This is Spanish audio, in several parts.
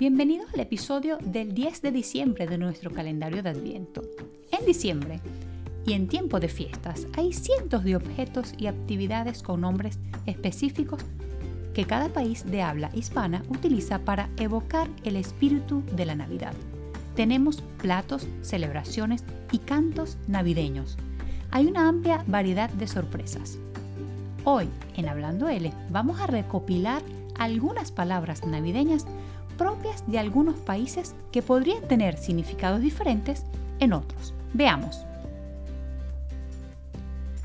Bienvenidos al episodio del 10 de diciembre de nuestro calendario de Adviento. En diciembre y en tiempo de fiestas hay cientos de objetos y actividades con nombres específicos que cada país de habla hispana utiliza para evocar el espíritu de la Navidad. Tenemos platos, celebraciones y cantos navideños. Hay una amplia variedad de sorpresas. Hoy, en Hablando L, vamos a recopilar algunas palabras navideñas propias de algunos países que podrían tener significados diferentes en otros. Veamos.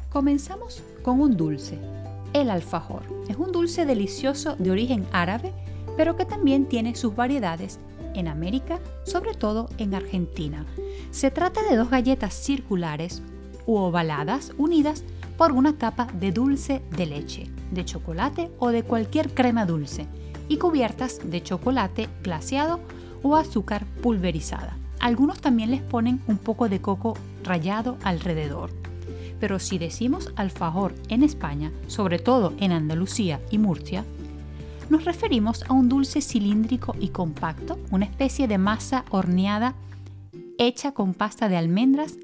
Comenzamos con un dulce, el alfajor. Es un dulce delicioso de origen árabe, pero que también tiene sus variedades en América, sobre todo en Argentina. Se trata de dos galletas circulares u ovaladas unidas por una capa de dulce de leche, de chocolate o de cualquier crema dulce y cubiertas de chocolate glaseado o azúcar pulverizada. Algunos también les ponen un poco de coco rallado alrededor. Pero si decimos alfajor en España, sobre todo en Andalucía y Murcia, nos referimos a un dulce cilíndrico y compacto, una especie de masa horneada hecha con pasta de almendras,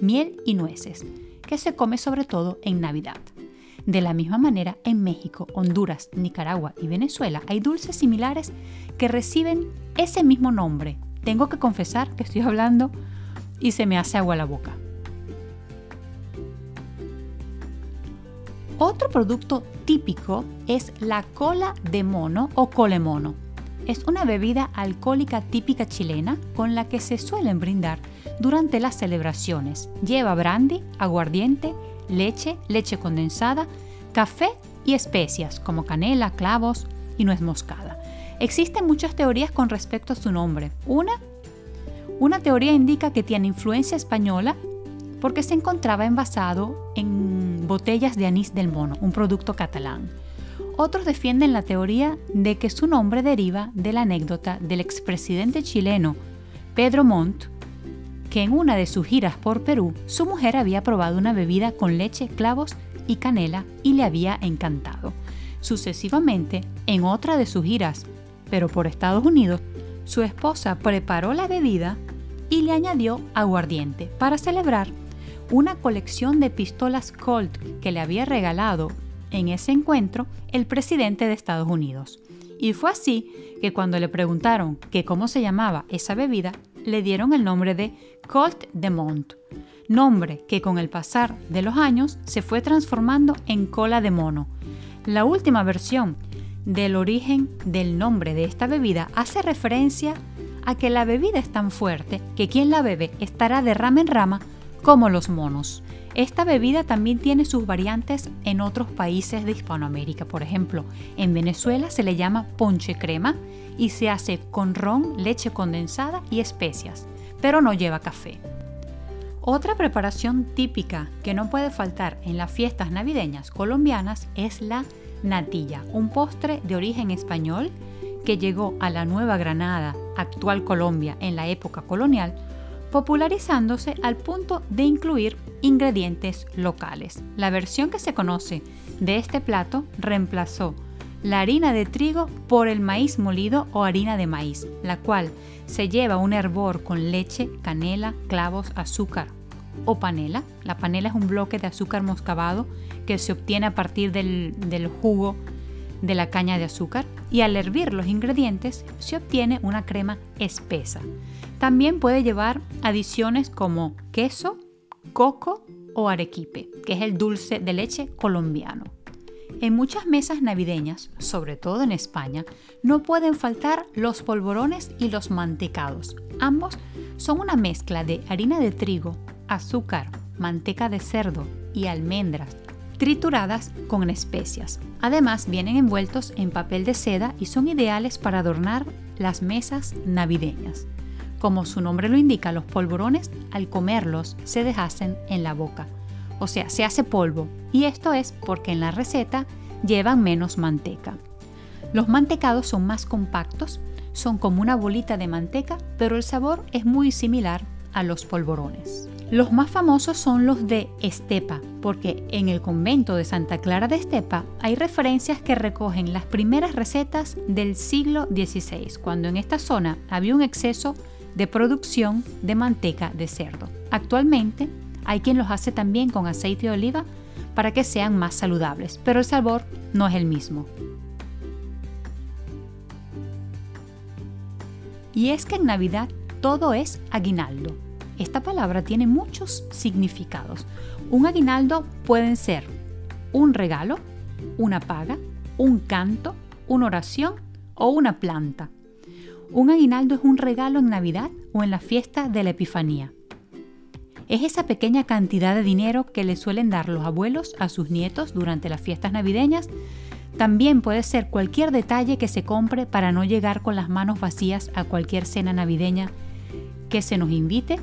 miel y nueces, que se come sobre todo en Navidad. De la misma manera, en México, Honduras, Nicaragua y Venezuela hay dulces similares que reciben ese mismo nombre. Tengo que confesar que estoy hablando y se me hace agua la boca. Otro producto típico es la cola de mono o colemono. Es una bebida alcohólica típica chilena con la que se suelen brindar durante las celebraciones. Lleva brandy, aguardiente leche, leche condensada, café y especias como canela, clavos y nuez moscada. Existen muchas teorías con respecto a su nombre. Una, una teoría indica que tiene influencia española porque se encontraba envasado en botellas de anís del mono, un producto catalán. Otros defienden la teoría de que su nombre deriva de la anécdota del expresidente chileno Pedro Montt, que en una de sus giras por Perú su mujer había probado una bebida con leche, clavos y canela y le había encantado. Sucesivamente, en otra de sus giras, pero por Estados Unidos, su esposa preparó la bebida y le añadió aguardiente para celebrar una colección de pistolas Colt que le había regalado en ese encuentro el presidente de Estados Unidos. Y fue así que cuando le preguntaron que cómo se llamaba esa bebida, le dieron el nombre de Colt de Mont, nombre que con el pasar de los años se fue transformando en cola de mono. La última versión del origen del nombre de esta bebida hace referencia a que la bebida es tan fuerte que quien la bebe estará de rama en rama como los monos. Esta bebida también tiene sus variantes en otros países de Hispanoamérica. Por ejemplo, en Venezuela se le llama ponche crema y se hace con ron, leche condensada y especias, pero no lleva café. Otra preparación típica que no puede faltar en las fiestas navideñas colombianas es la natilla, un postre de origen español que llegó a la Nueva Granada, actual Colombia, en la época colonial, popularizándose al punto de incluir ingredientes locales. La versión que se conoce de este plato reemplazó la harina de trigo por el maíz molido o harina de maíz, la cual se lleva un hervor con leche, canela, clavos, azúcar o panela. La panela es un bloque de azúcar moscabado que se obtiene a partir del, del jugo de la caña de azúcar y al hervir los ingredientes se obtiene una crema espesa. También puede llevar adiciones como queso, coco o arequipe, que es el dulce de leche colombiano. En muchas mesas navideñas, sobre todo en España, no pueden faltar los polvorones y los mantecados. Ambos son una mezcla de harina de trigo, azúcar, manteca de cerdo y almendras trituradas con especias. Además, vienen envueltos en papel de seda y son ideales para adornar las mesas navideñas. Como su nombre lo indica, los polvorones al comerlos se deshacen en la boca, o sea, se hace polvo, y esto es porque en la receta llevan menos manteca. Los mantecados son más compactos, son como una bolita de manteca, pero el sabor es muy similar a los polvorones. Los más famosos son los de Estepa, porque en el convento de Santa Clara de Estepa hay referencias que recogen las primeras recetas del siglo XVI, cuando en esta zona había un exceso de producción de manteca de cerdo. Actualmente hay quien los hace también con aceite de oliva para que sean más saludables, pero el sabor no es el mismo. Y es que en Navidad todo es aguinaldo. Esta palabra tiene muchos significados. Un aguinaldo pueden ser un regalo, una paga, un canto, una oración o una planta. Un aguinaldo es un regalo en Navidad o en la fiesta de la Epifanía. Es esa pequeña cantidad de dinero que le suelen dar los abuelos a sus nietos durante las fiestas navideñas. También puede ser cualquier detalle que se compre para no llegar con las manos vacías a cualquier cena navideña que se nos invite.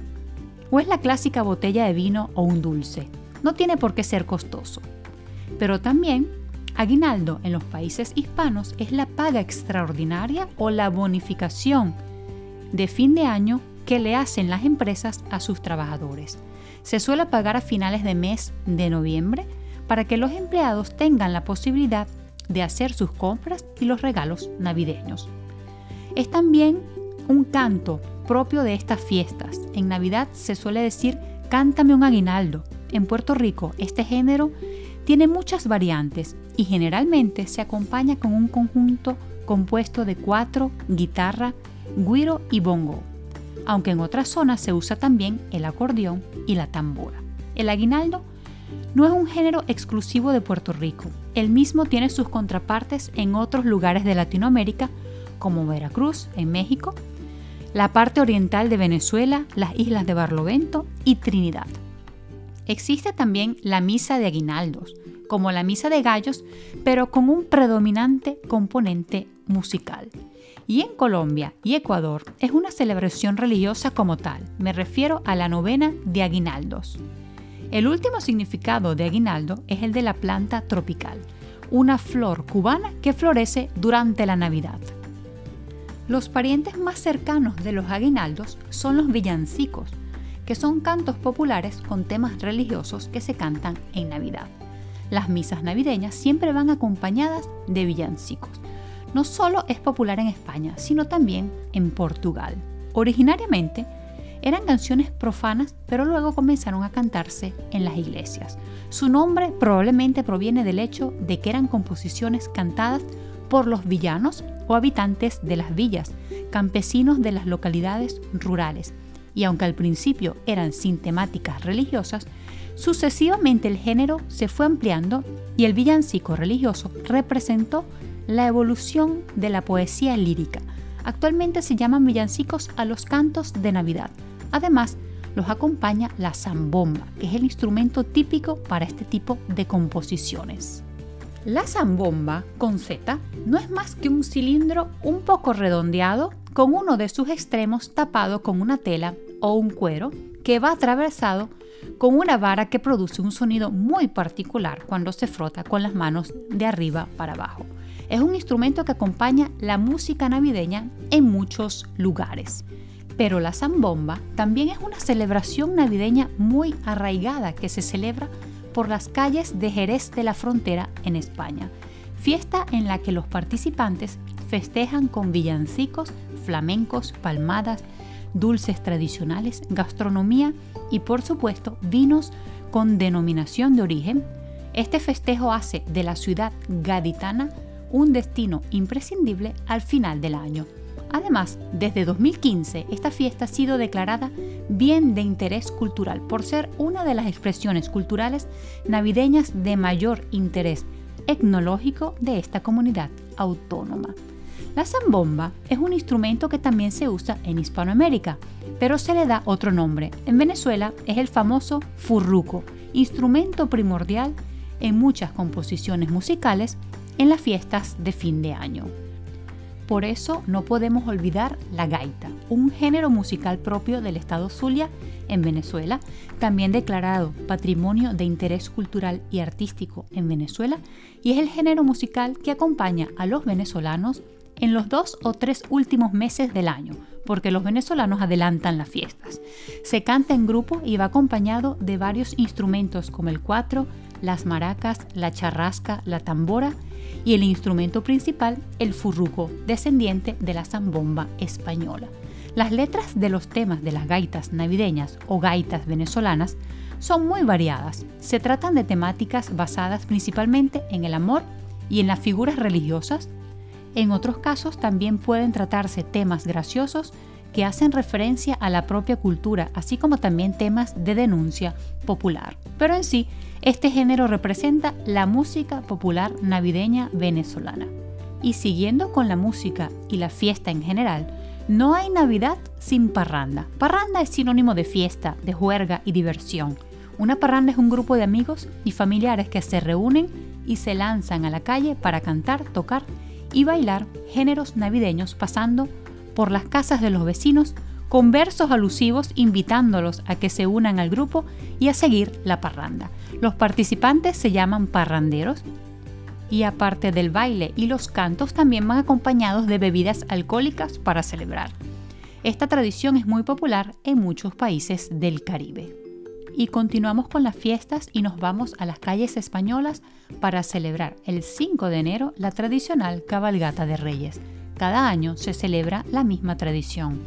O es la clásica botella de vino o un dulce. No tiene por qué ser costoso. Pero también aguinaldo en los países hispanos es la paga extraordinaria o la bonificación de fin de año que le hacen las empresas a sus trabajadores. Se suele pagar a finales de mes de noviembre para que los empleados tengan la posibilidad de hacer sus compras y los regalos navideños. Es también un canto propio de estas fiestas. En Navidad se suele decir cántame un aguinaldo. En Puerto Rico este género tiene muchas variantes y generalmente se acompaña con un conjunto compuesto de cuatro, guitarra, guiro y bongo aunque en otras zonas se usa también el acordeón y la tambora. El aguinaldo no es un género exclusivo de Puerto Rico. El mismo tiene sus contrapartes en otros lugares de Latinoamérica, como Veracruz, en México, la parte oriental de Venezuela, las islas de Barlovento y Trinidad. Existe también la misa de aguinaldos, como la misa de gallos, pero con un predominante componente musical. Y en Colombia y Ecuador es una celebración religiosa como tal, me refiero a la novena de aguinaldos. El último significado de aguinaldo es el de la planta tropical, una flor cubana que florece durante la Navidad. Los parientes más cercanos de los aguinaldos son los villancicos, que son cantos populares con temas religiosos que se cantan en Navidad. Las misas navideñas siempre van acompañadas de villancicos no solo es popular en España, sino también en Portugal. Originariamente eran canciones profanas, pero luego comenzaron a cantarse en las iglesias. Su nombre probablemente proviene del hecho de que eran composiciones cantadas por los villanos o habitantes de las villas, campesinos de las localidades rurales. Y aunque al principio eran sin temáticas religiosas, sucesivamente el género se fue ampliando y el villancico religioso representó la evolución de la poesía lírica. Actualmente se llaman villancicos a los cantos de Navidad. Además, los acompaña la zambomba, que es el instrumento típico para este tipo de composiciones. La zambomba, con Z, no es más que un cilindro un poco redondeado con uno de sus extremos tapado con una tela o un cuero que va atravesado con una vara que produce un sonido muy particular cuando se frota con las manos de arriba para abajo. Es un instrumento que acompaña la música navideña en muchos lugares. Pero la zambomba también es una celebración navideña muy arraigada que se celebra por las calles de Jerez de la Frontera en España, fiesta en la que los participantes festejan con villancicos, flamencos, palmadas, dulces tradicionales, gastronomía y por supuesto vinos con denominación de origen. Este festejo hace de la ciudad gaditana un destino imprescindible al final del año. Además, desde 2015 esta fiesta ha sido declarada bien de interés cultural por ser una de las expresiones culturales navideñas de mayor interés etnológico de esta comunidad autónoma. La zambomba es un instrumento que también se usa en Hispanoamérica, pero se le da otro nombre. En Venezuela es el famoso furruco, instrumento primordial en muchas composiciones musicales en las fiestas de fin de año. Por eso no podemos olvidar la gaita, un género musical propio del estado Zulia en Venezuela, también declarado Patrimonio de Interés Cultural y Artístico en Venezuela, y es el género musical que acompaña a los venezolanos en los dos o tres últimos meses del año, porque los venezolanos adelantan las fiestas. Se canta en grupo y va acompañado de varios instrumentos como el cuatro, las maracas, la charrasca, la tambora y el instrumento principal, el furruco, descendiente de la zambomba española. Las letras de los temas de las gaitas navideñas o gaitas venezolanas son muy variadas. Se tratan de temáticas basadas principalmente en el amor y en las figuras religiosas. En otros casos también pueden tratarse temas graciosos que hacen referencia a la propia cultura, así como también temas de denuncia popular. Pero en sí, este género representa la música popular navideña venezolana. Y siguiendo con la música y la fiesta en general, no hay Navidad sin parranda. Parranda es sinónimo de fiesta, de juerga y diversión. Una parranda es un grupo de amigos y familiares que se reúnen y se lanzan a la calle para cantar, tocar y bailar géneros navideños pasando por las casas de los vecinos con versos alusivos invitándolos a que se unan al grupo y a seguir la parranda. Los participantes se llaman parranderos y aparte del baile y los cantos también van acompañados de bebidas alcohólicas para celebrar. Esta tradición es muy popular en muchos países del Caribe. Y continuamos con las fiestas y nos vamos a las calles españolas para celebrar el 5 de enero la tradicional cabalgata de Reyes. Cada año se celebra la misma tradición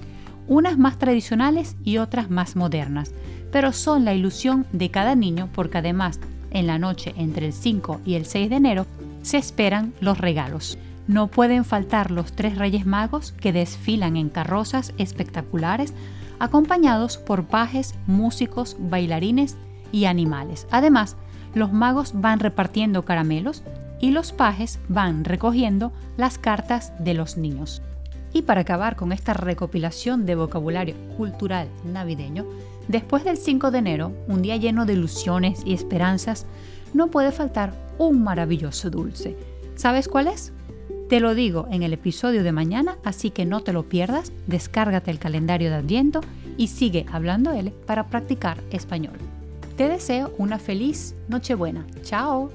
unas más tradicionales y otras más modernas, pero son la ilusión de cada niño porque además en la noche entre el 5 y el 6 de enero se esperan los regalos. No pueden faltar los tres Reyes Magos que desfilan en carrozas espectaculares acompañados por pajes, músicos, bailarines y animales. Además, los magos van repartiendo caramelos y los pajes van recogiendo las cartas de los niños. Y para acabar con esta recopilación de vocabulario cultural navideño, después del 5 de enero, un día lleno de ilusiones y esperanzas, no puede faltar un maravilloso dulce. ¿Sabes cuál es? Te lo digo en el episodio de mañana, así que no te lo pierdas, descárgate el calendario de Adviento y sigue hablando él para practicar español. Te deseo una feliz Nochebuena. Chao.